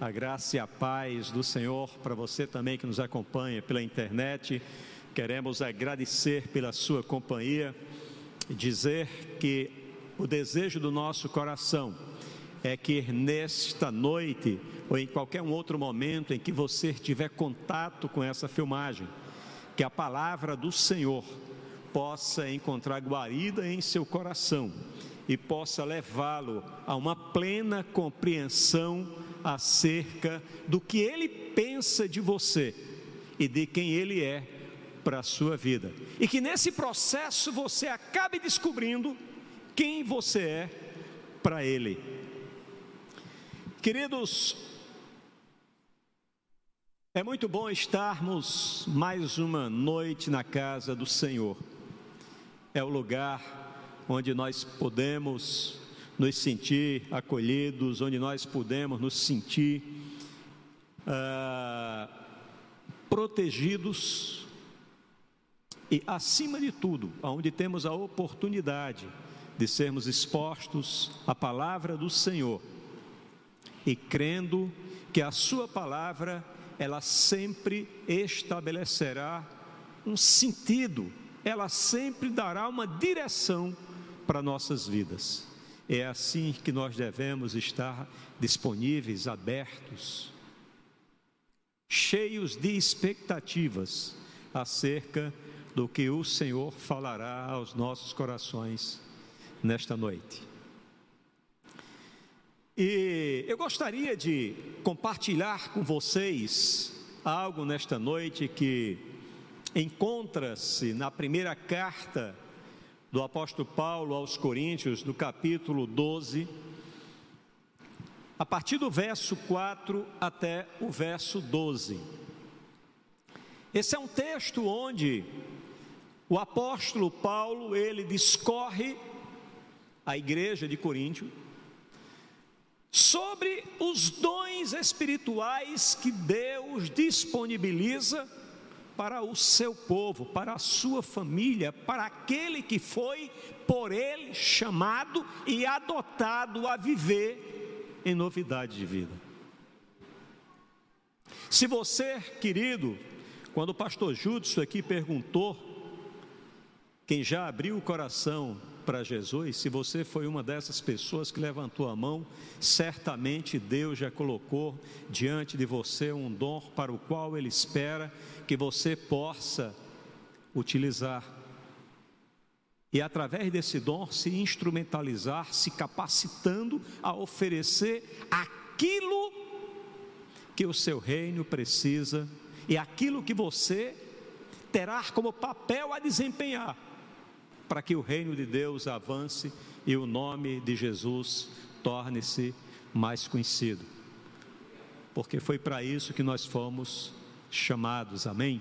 A graça e a paz do Senhor para você também que nos acompanha pela internet. Queremos agradecer pela sua companhia e dizer que o desejo do nosso coração é que nesta noite ou em qualquer um outro momento em que você tiver contato com essa filmagem, que a palavra do Senhor possa encontrar guarida em seu coração e possa levá-lo a uma plena compreensão acerca do que ele pensa de você e de quem ele é para a sua vida. E que nesse processo você acabe descobrindo quem você é para ele. Queridos, é muito bom estarmos mais uma noite na casa do Senhor. É o lugar onde nós podemos nos sentir acolhidos, onde nós podemos nos sentir ah, protegidos e, acima de tudo, onde temos a oportunidade de sermos expostos à palavra do Senhor e crendo que a Sua palavra ela sempre estabelecerá um sentido, ela sempre dará uma direção para nossas vidas. É assim que nós devemos estar disponíveis, abertos, cheios de expectativas acerca do que o Senhor falará aos nossos corações nesta noite. E eu gostaria de compartilhar com vocês algo nesta noite que encontra-se na primeira carta do apóstolo Paulo aos Coríntios, no capítulo 12, a partir do verso 4 até o verso 12. Esse é um texto onde o apóstolo Paulo, ele discorre à igreja de Coríntio sobre os dons espirituais que Deus disponibiliza para o seu povo, para a sua família, para aquele que foi por ele chamado e adotado a viver em novidade de vida. Se você, querido, quando o pastor Júdio aqui perguntou, quem já abriu o coração para Jesus, se você foi uma dessas pessoas que levantou a mão, certamente Deus já colocou diante de você um dom para o qual Ele espera que você possa utilizar. E através desse dom se instrumentalizar, se capacitando a oferecer aquilo que o seu reino precisa e aquilo que você terá como papel a desempenhar para que o reino de Deus avance e o nome de Jesus torne-se mais conhecido. Porque foi para isso que nós fomos chamados, amém?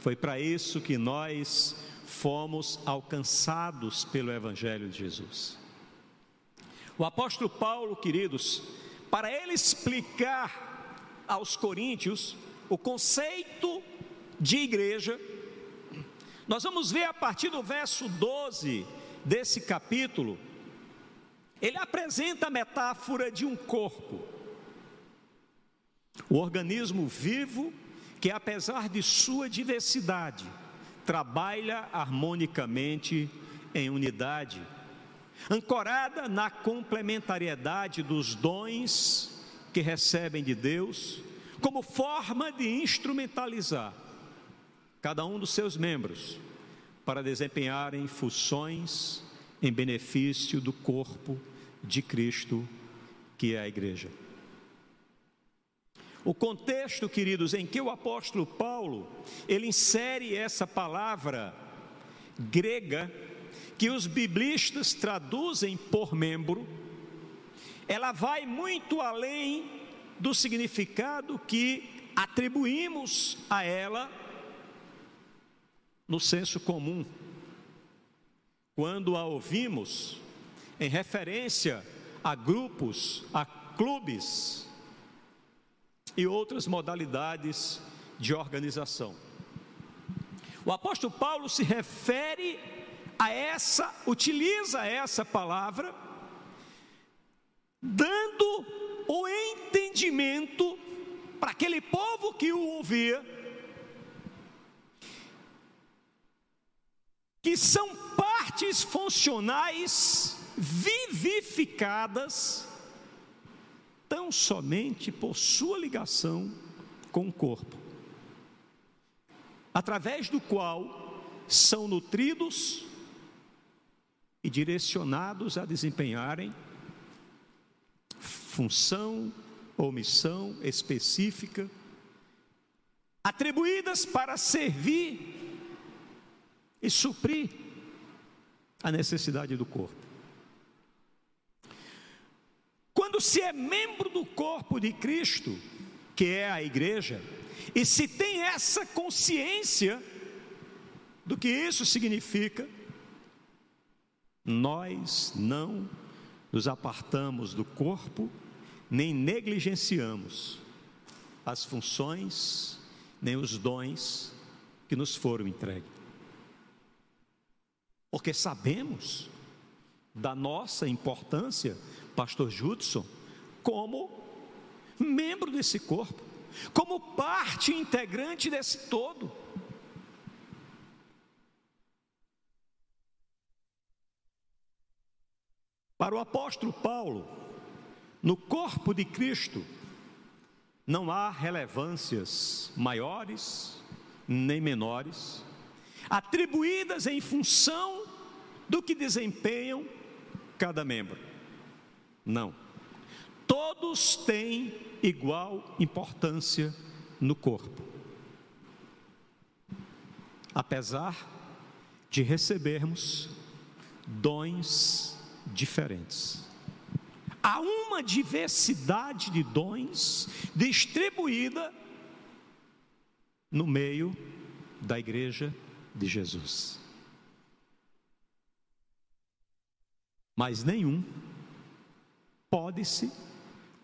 Foi para isso que nós fomos alcançados pelo Evangelho de Jesus. O apóstolo Paulo, queridos, para ele explicar aos coríntios o conceito de igreja, nós vamos ver a partir do verso 12 desse capítulo, ele apresenta a metáfora de um corpo, o organismo vivo que, apesar de sua diversidade, trabalha harmonicamente em unidade, ancorada na complementariedade dos dons que recebem de Deus, como forma de instrumentalizar cada um dos seus membros para desempenharem funções em benefício do corpo de Cristo, que é a igreja. O contexto, queridos, em que o apóstolo Paulo, ele insere essa palavra grega que os biblistas traduzem por membro, ela vai muito além do significado que atribuímos a ela no senso comum. Quando a ouvimos em referência a grupos, a clubes e outras modalidades de organização. O apóstolo Paulo se refere a essa, utiliza essa palavra, dando o entendimento para aquele povo que o ouvia, que são partes funcionais vivificadas tão somente por sua ligação com o corpo, através do qual são nutridos e direcionados a desempenharem função ou missão específica, atribuídas para servir e suprir a necessidade do corpo. Quando se é membro do corpo de Cristo, que é a igreja, e se tem essa consciência do que isso significa, nós não nos apartamos do corpo, nem negligenciamos as funções, nem os dons que nos foram entregues. Porque sabemos da nossa importância, Pastor Judson, como membro desse corpo, como parte integrante desse todo. Para o apóstolo Paulo, no corpo de Cristo, não há relevâncias maiores nem menores, atribuídas em função do que desempenham cada membro. Não. Todos têm igual importância no corpo. Apesar de recebermos dons diferentes. Há uma diversidade de dons distribuída no meio da igreja de Jesus. Mas nenhum pode-se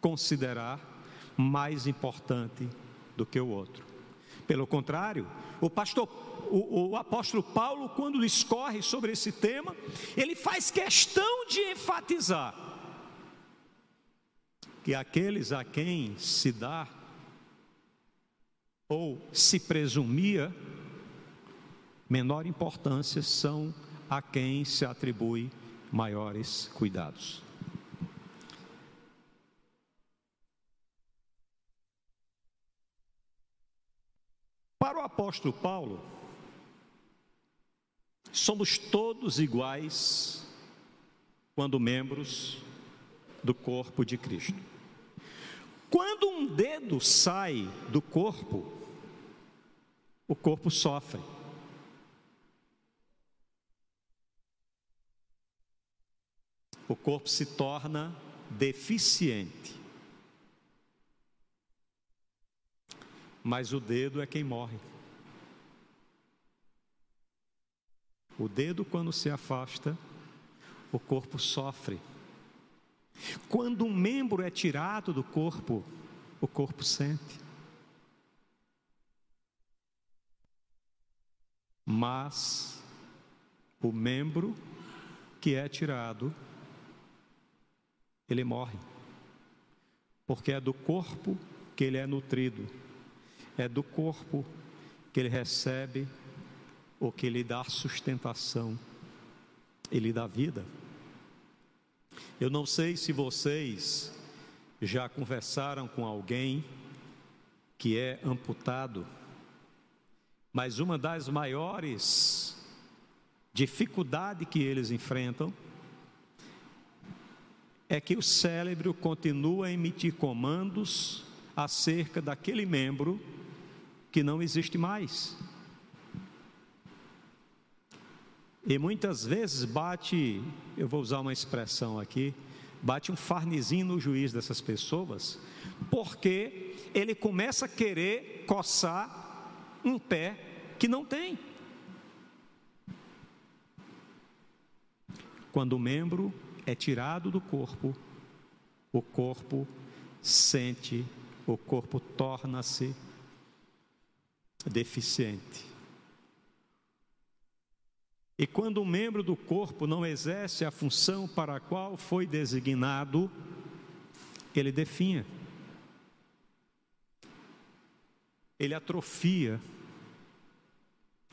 considerar mais importante do que o outro. Pelo contrário, o pastor o, o, apóstolo Paulo, quando discorre sobre esse tema, ele faz questão de enfatizar que aqueles a quem se dá ou se presumia menor importância são a quem se atribui maiores cuidados. Para o apóstolo Paulo, somos todos iguais quando membros do corpo de Cristo. Quando um dedo sai do corpo, o corpo sofre. O corpo se torna deficiente. Mas o dedo é quem morre. O dedo, quando se afasta, o corpo sofre. Quando um membro é tirado do corpo, o corpo sente. Mas o membro que é tirado, ele morre. Porque é do corpo que ele é nutrido, é do corpo que ele recebe o que lhe dá sustentação e lhe dá vida. Eu não sei se vocês já conversaram com alguém que é amputado, mas uma das maiores dificuldades que eles enfrentam é que o cérebro continua a emitir comandos acerca daquele membro que não existe mais. E muitas vezes bate, eu vou usar uma expressão aqui, bate um farnizinho no juiz dessas pessoas, porque ele começa a querer coçar um pé que não tem. Quando o membro é tirado do corpo, o corpo sente, o corpo torna-se deficiente. E quando um membro do corpo não exerce a função para a qual foi designado, ele definha, ele atrofia,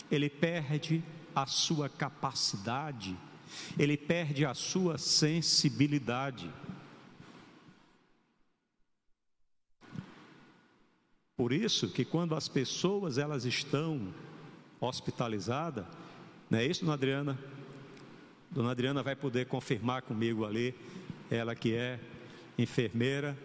ele perde a sua capacidade, ele perde a sua sensibilidade. Por isso que quando as pessoas elas estão hospitalizadas, não é isso, dona Adriana? Dona Adriana vai poder confirmar comigo ali, ela que é enfermeira.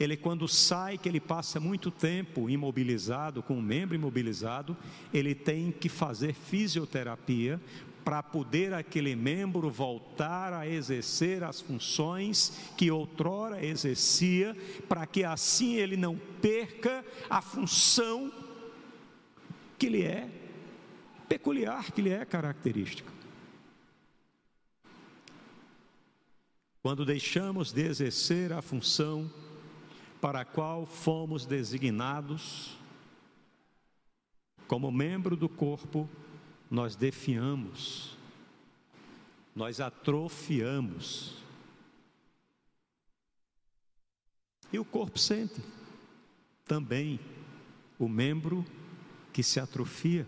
Ele, quando sai, que ele passa muito tempo imobilizado, com um membro imobilizado, ele tem que fazer fisioterapia para poder aquele membro voltar a exercer as funções que outrora exercia, para que assim ele não perca a função que lhe é peculiar, que lhe é característica. Quando deixamos de exercer a função para a qual fomos designados, como membro do corpo, nós defiamos, nós atrofiamos. E o corpo sente também o membro que se atrofia.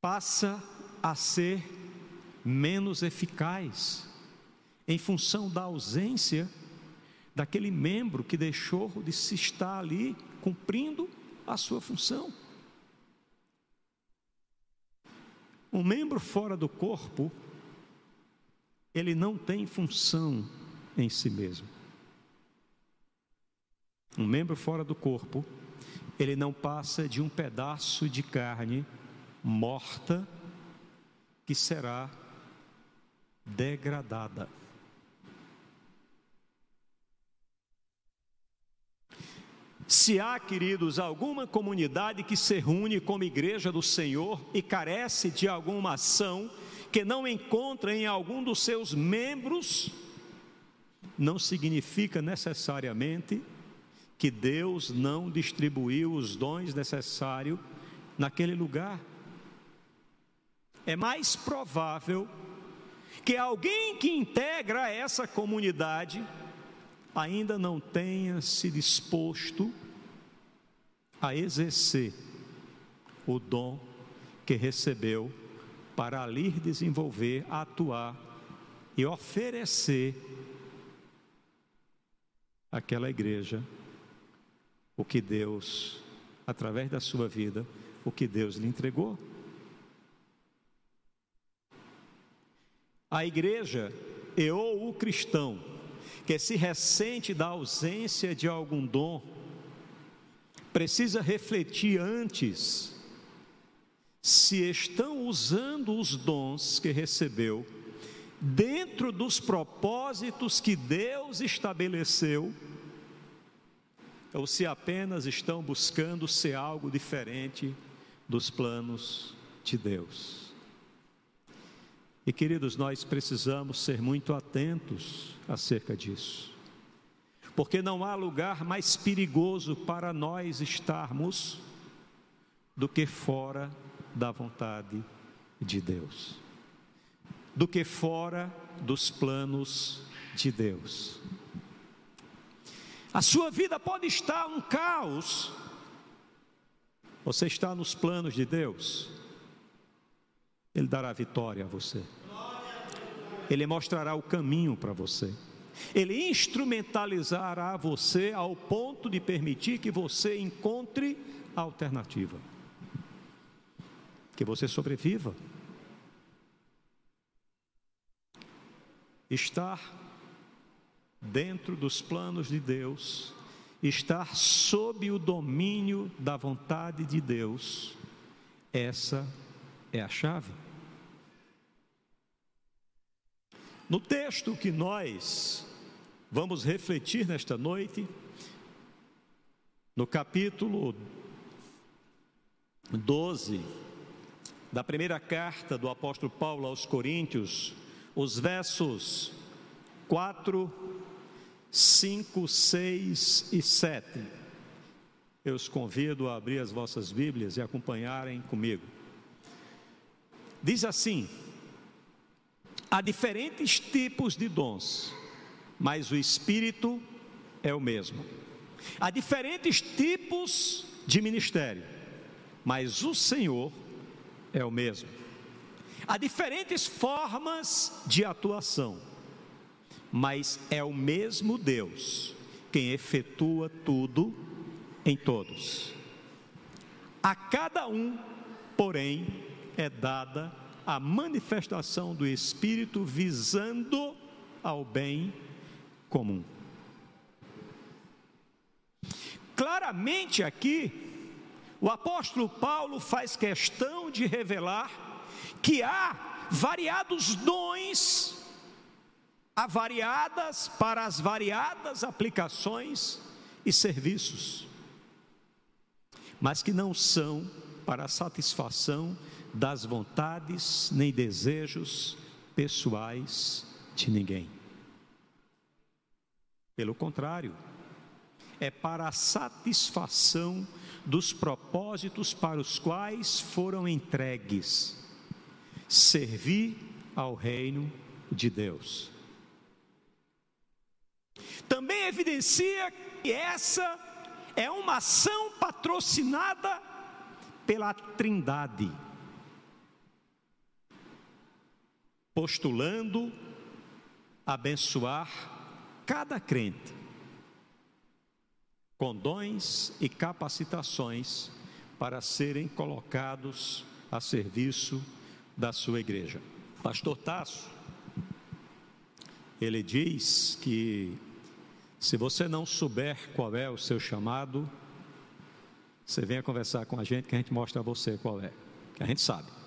Passa a ser menos eficaz em função da ausência daquele membro que deixou de se estar ali cumprindo a sua função. Um membro fora do corpo, ele não tem função em si mesmo. Um membro fora do corpo, ele não passa de um pedaço de carne morta que será degradada. Se há, queridos, alguma comunidade que se reúne como igreja do Senhor e carece de alguma ação que não encontra em algum dos seus membros, não significa necessariamente que Deus não distribuiu os dons necessários naquele lugar. É mais provável que alguém que integra essa comunidade ainda não tenha se disposto a exercer o dom que recebeu para ali desenvolver, atuar e oferecer àquela igreja o que Deus, através da sua vida, o que Deus lhe entregou. A igreja e ou o cristão que se ressente da ausência de algum dom, precisa refletir antes se estão usando os dons que recebeu dentro dos propósitos que Deus estabeleceu, ou se apenas estão buscando ser algo diferente dos planos de Deus. E queridos, nós precisamos ser muito atentos acerca disso, porque não há lugar mais perigoso para nós estarmos do que fora da vontade de Deus, do que fora dos planos de Deus. A sua vida pode estar um caos, você está nos planos de Deus. Ele dará vitória a você. Ele mostrará o caminho para você. Ele instrumentalizará você ao ponto de permitir que você encontre a alternativa. Que você sobreviva. Estar dentro dos planos de Deus, estar sob o domínio da vontade de Deus, essa é a chave. No texto que nós vamos refletir nesta noite, no capítulo 12 da primeira carta do apóstolo Paulo aos Coríntios, os versos 4, 5, 6 e 7. Eu os convido a abrir as vossas Bíblias e acompanharem comigo. Diz assim: Há diferentes tipos de dons, mas o Espírito é o mesmo. Há diferentes tipos de ministério, mas o Senhor é o mesmo. Há diferentes formas de atuação, mas é o mesmo Deus quem efetua tudo em todos. A cada um, porém, é dada a manifestação do Espírito visando ao bem comum. Claramente aqui, o apóstolo Paulo faz questão de revelar que há variados dons, há variadas para as variadas aplicações e serviços, mas que não são para a satisfação das vontades nem desejos pessoais de ninguém. Pelo contrário, é para a satisfação dos propósitos para os quais foram entregues servir ao reino de Deus. Também evidencia que essa é uma ação patrocinada pela Trindade, postulando abençoar cada crente com dons e capacitações para serem colocados a serviço da sua igreja. Pastor Tasso, ele diz que se você não souber qual é o seu chamado, você venha conversar com a gente que a gente mostra a você qual é, que a gente sabe.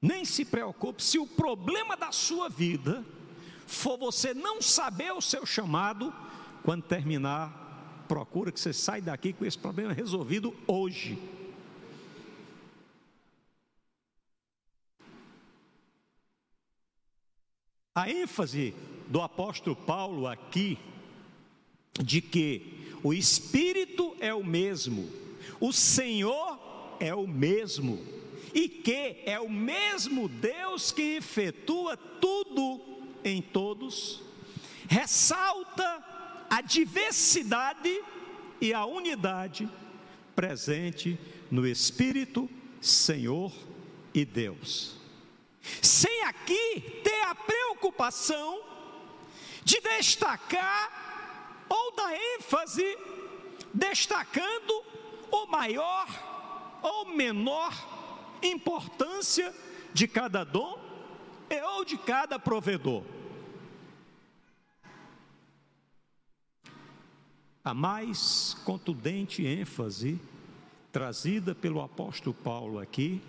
Nem se preocupe se o problema da sua vida for você não saber o seu chamado, quando terminar, procura que você saia daqui com esse problema resolvido hoje. A ênfase do apóstolo Paulo aqui, de que o Espírito é o mesmo, o Senhor é o mesmo, e que é o mesmo Deus que efetua tudo em todos, ressalta a diversidade e a unidade presente no Espírito, Senhor e Deus. Sem aqui ter a preocupação de destacar ou dar ênfase destacando o maior ou menor importância de cada dom ou de cada provedor. A mais contundente ênfase trazida pelo apóstolo Paulo aqui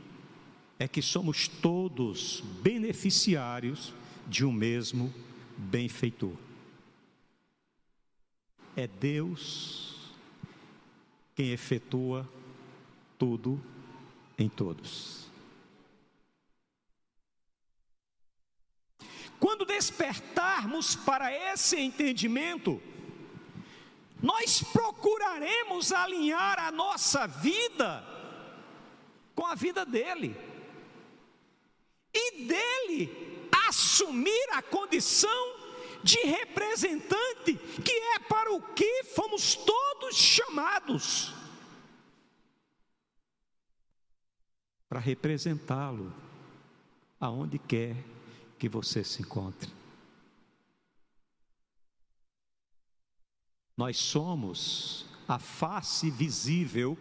é que somos todos beneficiários de um mesmo benfeitor. É Deus quem efetua tudo em todos. Quando despertarmos para esse entendimento, nós procuraremos alinhar a nossa vida com a vida dele, e dele assumir a condição de representante, que é para o que fomos todos chamados para representá-lo aonde quer que você se encontre. Nós somos a face visível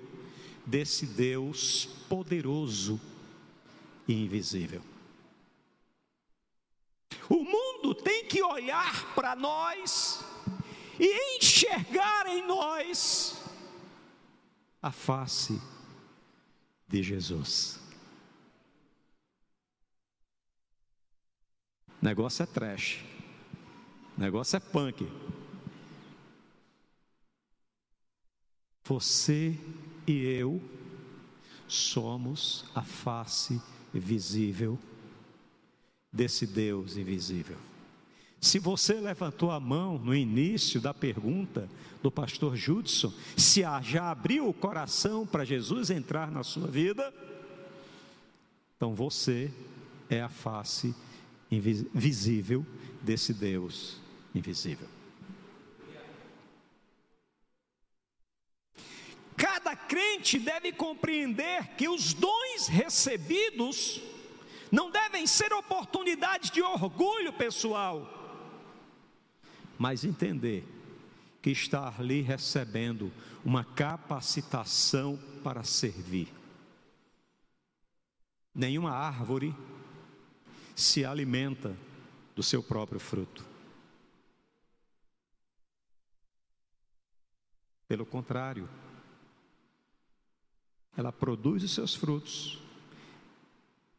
desse Deus poderoso e invisível. O mundo tem que olhar para nós e enxergar em nós a face de Jesus. Negócio é trash. negócio é punk. Você e eu somos a face visível desse Deus invisível. Se você levantou a mão no início da pergunta do pastor Judson, se já abriu o coração para Jesus entrar na sua vida, então você é a face visível desse Deus invisível. Cada crente deve compreender que os dons recebidos não devem ser oportunidades de orgulho pessoal, mas entender que está ali recebendo uma capacitação para servir. Nenhuma árvore se alimenta do seu próprio fruto. Pelo contrário, ela produz os seus frutos,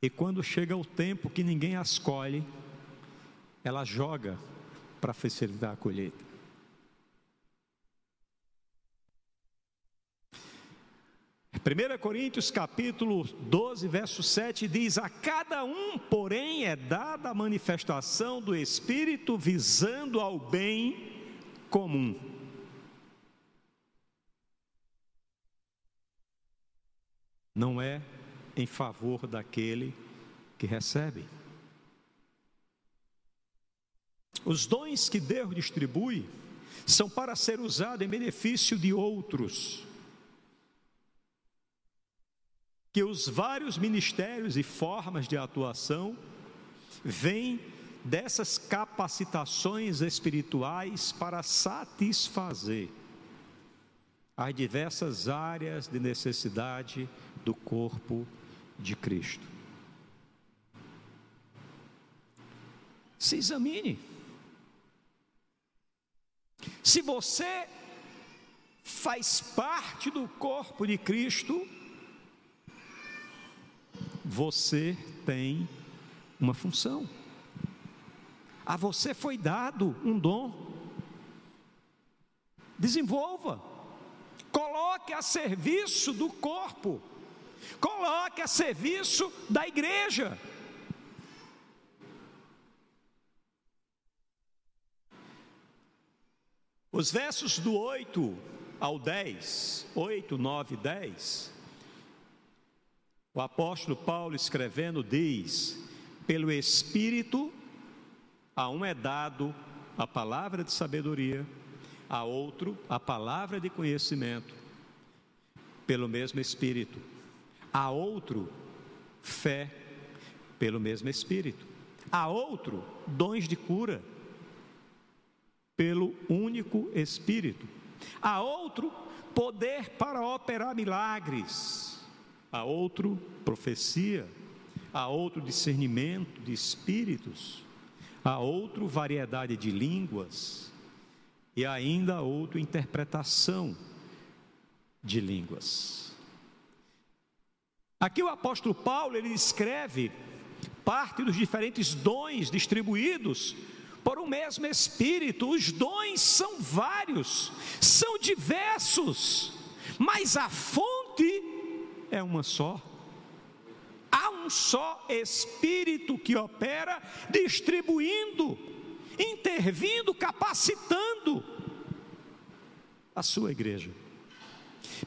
e quando chega o tempo que ninguém as colhe, ela joga para facilitar a colheita. 1 Coríntios capítulo 12, verso 7 diz: A cada um, porém, é dada a manifestação do Espírito visando ao bem comum. Não é em favor daquele que recebe. Os dons que Deus distribui são para ser usados em benefício de outros que os vários ministérios e formas de atuação vêm dessas capacitações espirituais para satisfazer as diversas áreas de necessidade do corpo de Cristo. Se examine. Se você faz parte do corpo de Cristo, você tem uma função. A você foi dado um dom. Desenvolva. Coloque a serviço do corpo. Coloque a serviço da igreja. Os versos do 8 ao 10, 8, 9 e 10, o apóstolo Paulo escrevendo diz: pelo Espírito, a um é dado a palavra de sabedoria, a outro a palavra de conhecimento, pelo mesmo Espírito, a outro fé, pelo mesmo Espírito, a outro dons de cura, pelo único Espírito, a outro poder para operar milagres a outro profecia, a outro discernimento de espíritos, a outro variedade de línguas e ainda a outro interpretação de línguas. Aqui o apóstolo Paulo ele escreve parte dos diferentes dons distribuídos por um mesmo Espírito. Os dons são vários, são diversos, mas a fonte é uma só. Há um só Espírito que opera, distribuindo, intervindo, capacitando a sua igreja.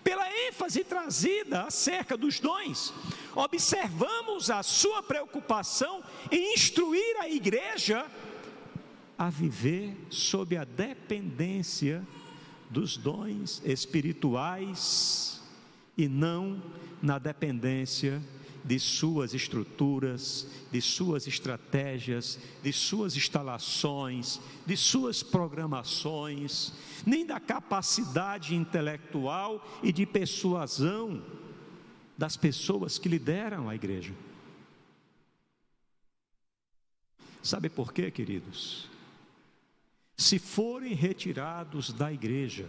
Pela ênfase trazida acerca dos dons, observamos a sua preocupação em instruir a igreja a viver sob a dependência dos dons espirituais e não na dependência de suas estruturas, de suas estratégias, de suas instalações, de suas programações, nem da capacidade intelectual e de persuasão das pessoas que lideram a igreja. Sabe por quê, queridos? Se forem retirados da igreja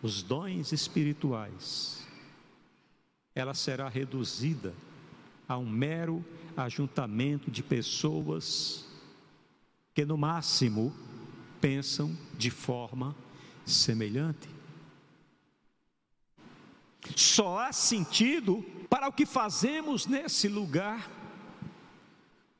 os dons espirituais, ela será reduzida a um mero ajuntamento de pessoas que, no máximo, pensam de forma semelhante. Só há sentido para o que fazemos nesse lugar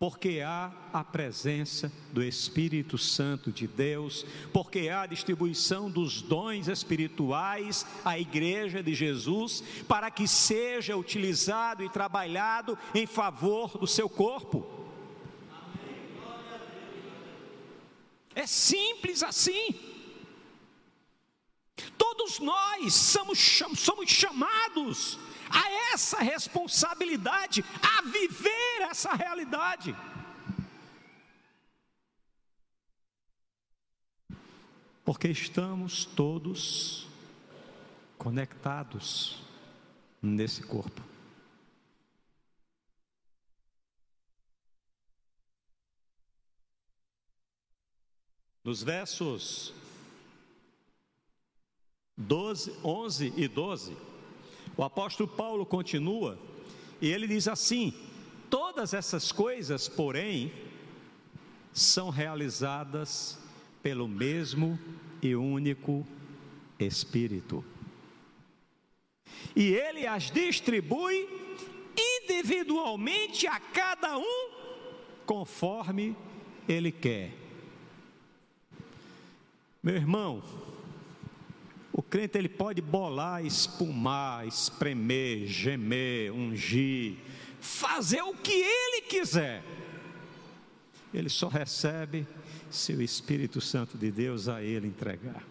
porque há a presença do Espírito Santo de Deus, porque há a distribuição dos dons espirituais à Igreja de Jesus, para que seja utilizado e trabalhado em favor do seu corpo. É simples assim. Todos nós somos, somos chamados a essa responsabilidade, a viver essa realidade. Porque estamos todos conectados nesse corpo. Nos versos 12, 11 e 12, o apóstolo Paulo continua e ele diz assim: Todas essas coisas, porém, são realizadas pelo mesmo e único Espírito. E ele as distribui individualmente a cada um conforme ele quer. Meu irmão, o crente ele pode bolar, espumar, espremer, gemer, ungir, fazer o que ele quiser. Ele só recebe se o Espírito Santo de Deus a ele entregar.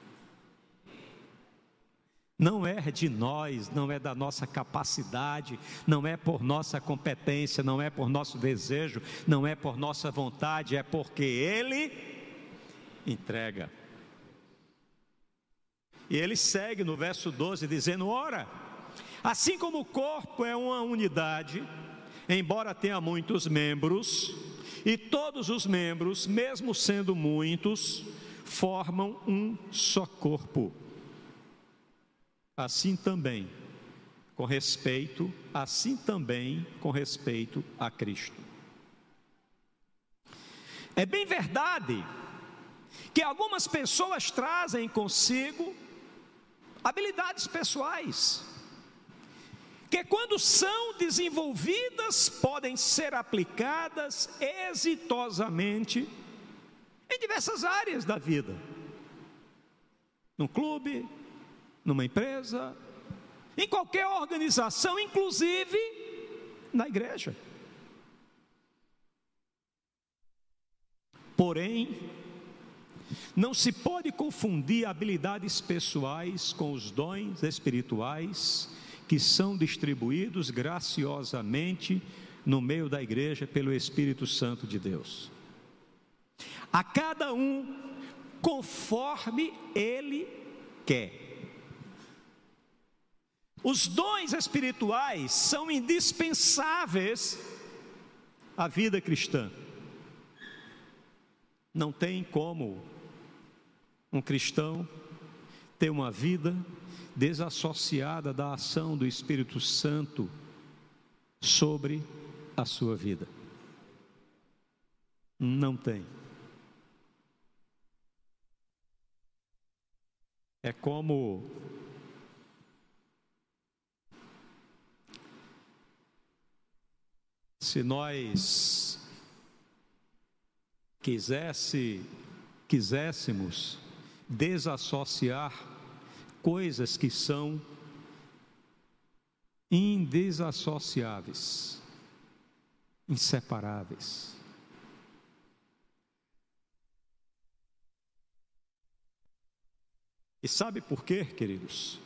Não é de nós, não é da nossa capacidade, não é por nossa competência, não é por nosso desejo, não é por nossa vontade, é porque Ele entrega. E ele segue no verso 12 dizendo: Ora, assim como o corpo é uma unidade, embora tenha muitos membros, e todos os membros, mesmo sendo muitos, formam um só corpo. Assim também, com respeito, assim também com respeito a Cristo. É bem verdade que algumas pessoas trazem consigo habilidades pessoais, que quando são desenvolvidas podem ser aplicadas exitosamente em diversas áreas da vida. Num clube, numa empresa, em qualquer organização, inclusive na igreja. Porém, não se pode confundir habilidades pessoais com os dons espirituais que são distribuídos graciosamente no meio da igreja pelo Espírito Santo de Deus. A cada um conforme ele quer. Os dons espirituais são indispensáveis à vida cristã. Não tem como um cristão ter uma vida desassociada da ação do Espírito Santo sobre a sua vida. Não tem. É como se nós quisesse quiséssemos desassociar coisas que são indesassociáveis, inseparáveis. E sabe por quê, queridos?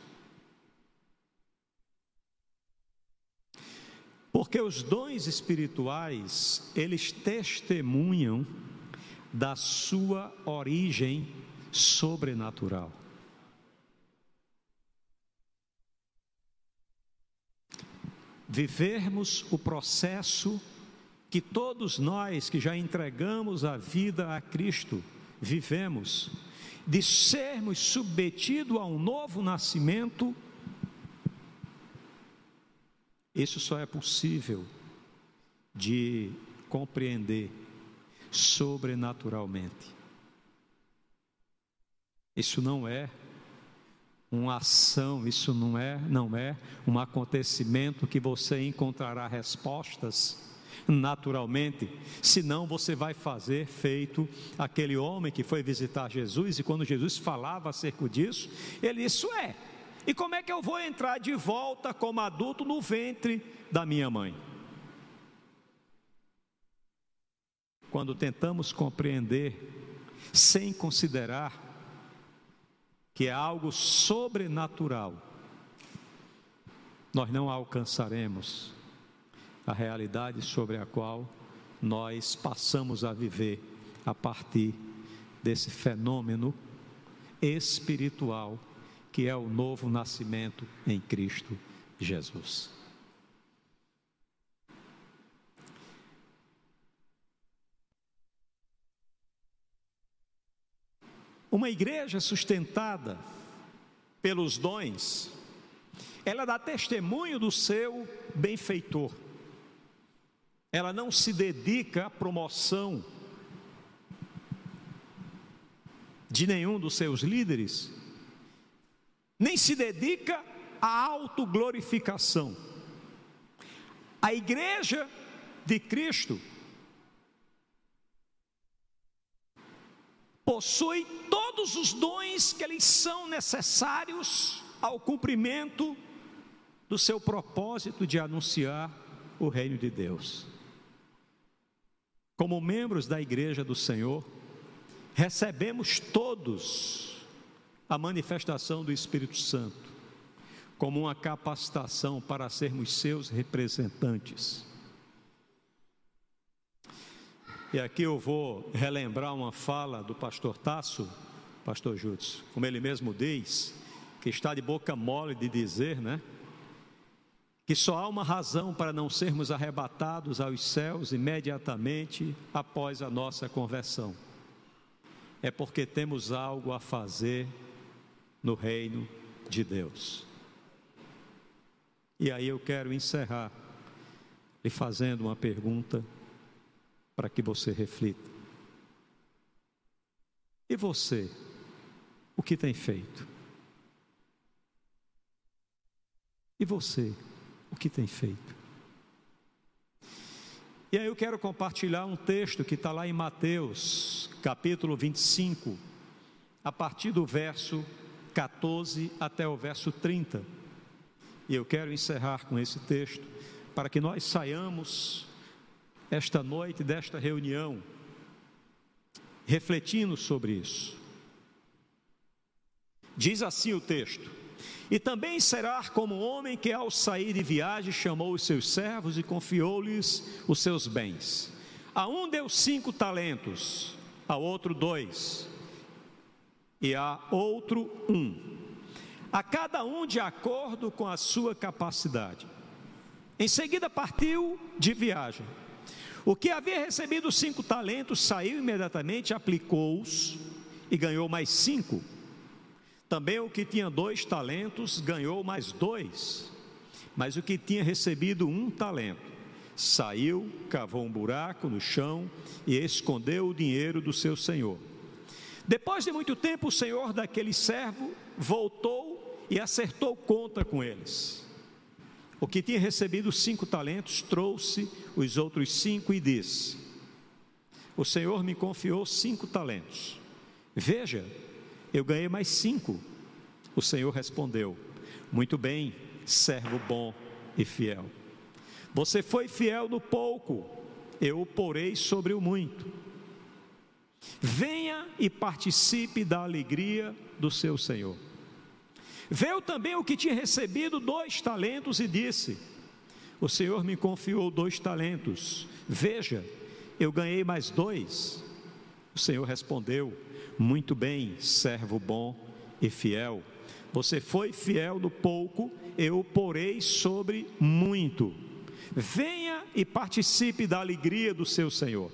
Porque os dons espirituais, eles testemunham da sua origem sobrenatural. Vivermos o processo que todos nós que já entregamos a vida a Cristo vivemos, de sermos submetidos a um novo nascimento, isso só é possível de compreender sobrenaturalmente. Isso não é uma ação, isso não é, não é um acontecimento que você encontrará respostas naturalmente, senão você vai fazer feito aquele homem que foi visitar Jesus e quando Jesus falava acerca disso, ele isso é. E como é que eu vou entrar de volta como adulto no ventre da minha mãe? Quando tentamos compreender sem considerar que é algo sobrenatural, nós não alcançaremos a realidade sobre a qual nós passamos a viver a partir desse fenômeno espiritual que é o novo nascimento em Cristo Jesus. Uma igreja sustentada pelos dons, ela dá testemunho do seu benfeitor. Ela não se dedica à promoção de nenhum dos seus líderes, nem se dedica à autoglorificação. A igreja de Cristo possui todos os dons que eles são necessários ao cumprimento do seu propósito de anunciar o reino de Deus. Como membros da igreja do Senhor, recebemos todos a manifestação do Espírito Santo como uma capacitação para sermos seus representantes. E aqui eu vou relembrar uma fala do pastor Tasso, pastor Júdice, como ele mesmo diz, que está de boca mole de dizer, né? Que só há uma razão para não sermos arrebatados aos céus imediatamente após a nossa conversão. É porque temos algo a fazer no reino de Deus. E aí eu quero encerrar lhe fazendo uma pergunta para que você reflita. E você, o que tem feito? E você, o que tem feito? E aí eu quero compartilhar um texto que está lá em Mateus, capítulo 25, a partir do verso 14 até o verso 30. E eu quero encerrar com esse texto, para que nós saiamos esta noite desta reunião, refletindo sobre isso. Diz assim o texto: E também será como homem que, ao sair de viagem, chamou os seus servos e confiou-lhes os seus bens. A um deu cinco talentos, a outro dois, e a outro um. A cada um de acordo com a sua capacidade. Em seguida partiu de viagem. O que havia recebido cinco talentos saiu imediatamente, aplicou-os e ganhou mais cinco. Também o que tinha dois talentos ganhou mais dois. Mas o que tinha recebido um talento saiu, cavou um buraco no chão e escondeu o dinheiro do seu senhor. Depois de muito tempo, o senhor daquele servo voltou e acertou conta com eles. O que tinha recebido cinco talentos trouxe os outros cinco e disse: O Senhor me confiou cinco talentos. Veja, eu ganhei mais cinco. O Senhor respondeu: Muito bem, servo bom e fiel. Você foi fiel no pouco, eu o porei sobre o muito. Venha e participe da alegria do seu Senhor. Veio também o que tinha recebido dois talentos e disse: O Senhor me confiou dois talentos. Veja, eu ganhei mais dois. O Senhor respondeu: Muito bem, servo bom e fiel. Você foi fiel no pouco, eu o porei sobre muito. Venha e participe da alegria do seu Senhor.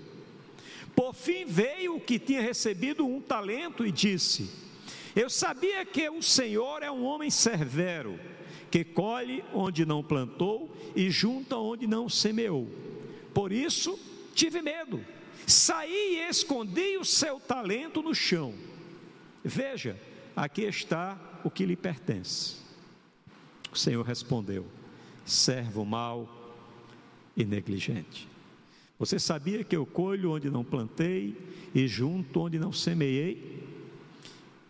Por fim veio o que tinha recebido um talento e disse: eu sabia que o Senhor é um homem severo, que colhe onde não plantou e junta onde não semeou. Por isso tive medo. Saí e escondi o seu talento no chão. Veja, aqui está o que lhe pertence. O Senhor respondeu: servo mau e negligente. Você sabia que eu colho onde não plantei e junto onde não semeei?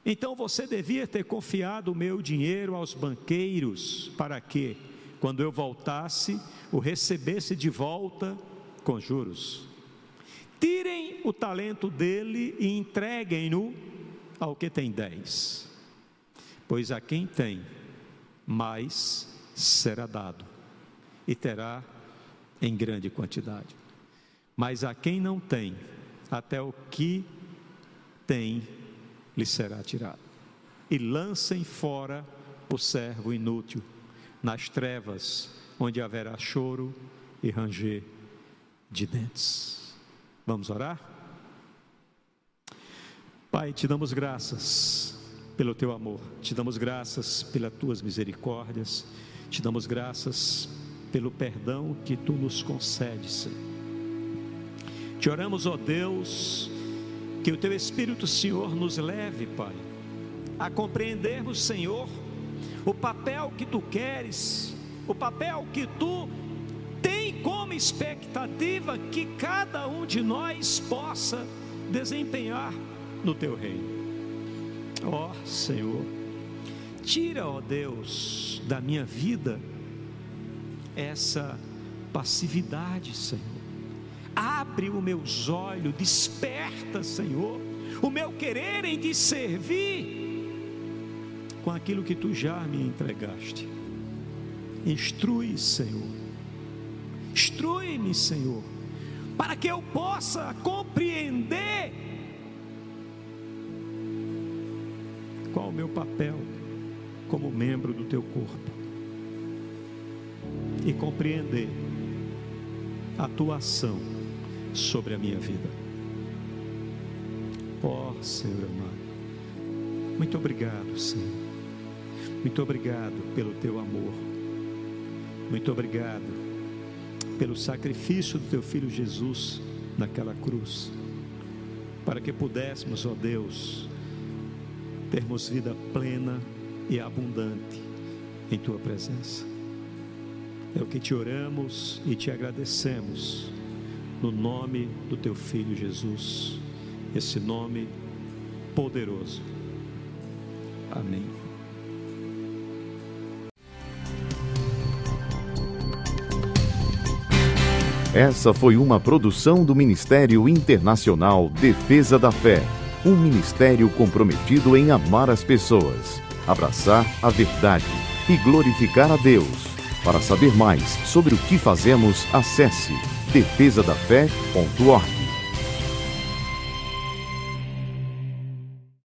Então você devia ter confiado o meu dinheiro aos banqueiros, para que, quando eu voltasse, o recebesse de volta com juros. tirem o talento dele e entreguem-no ao que tem dez. Pois a quem tem, mais será dado, e terá em grande quantidade. Mas a quem não tem, até o que tem lhe será tirado. E lancem fora o servo inútil, nas trevas, onde haverá choro e ranger de dentes. Vamos orar? Pai, te damos graças pelo teu amor, te damos graças pelas tuas misericórdias, te damos graças pelo perdão que tu nos concedes. Te oramos, ó Deus, que o teu Espírito, Senhor, nos leve, Pai, a compreendermos, Senhor, o papel que tu queres, o papel que tu tem como expectativa que cada um de nós possa desempenhar no teu reino. Ó Senhor, tira, ó Deus, da minha vida essa passividade, Senhor. Abre os meus olhos, desperta, Senhor, o meu querer em te servir com aquilo que tu já me entregaste. Instrui, Senhor. Instrui-me, Senhor, para que eu possa compreender qual o meu papel como membro do teu corpo e compreender a tua ação sobre a minha vida. Ó oh, Senhor amado, muito obrigado, Senhor. Muito obrigado pelo teu amor. Muito obrigado pelo sacrifício do teu filho Jesus naquela cruz, para que pudéssemos, ó Deus, termos vida plena e abundante em tua presença. É o que te oramos e te agradecemos, no nome do teu filho Jesus, esse nome poderoso. Amém. Essa foi uma produção do Ministério Internacional Defesa da Fé, um ministério comprometido em amar as pessoas, abraçar a verdade e glorificar a Deus. Para saber mais sobre o que fazemos, acesse defesadafé.org.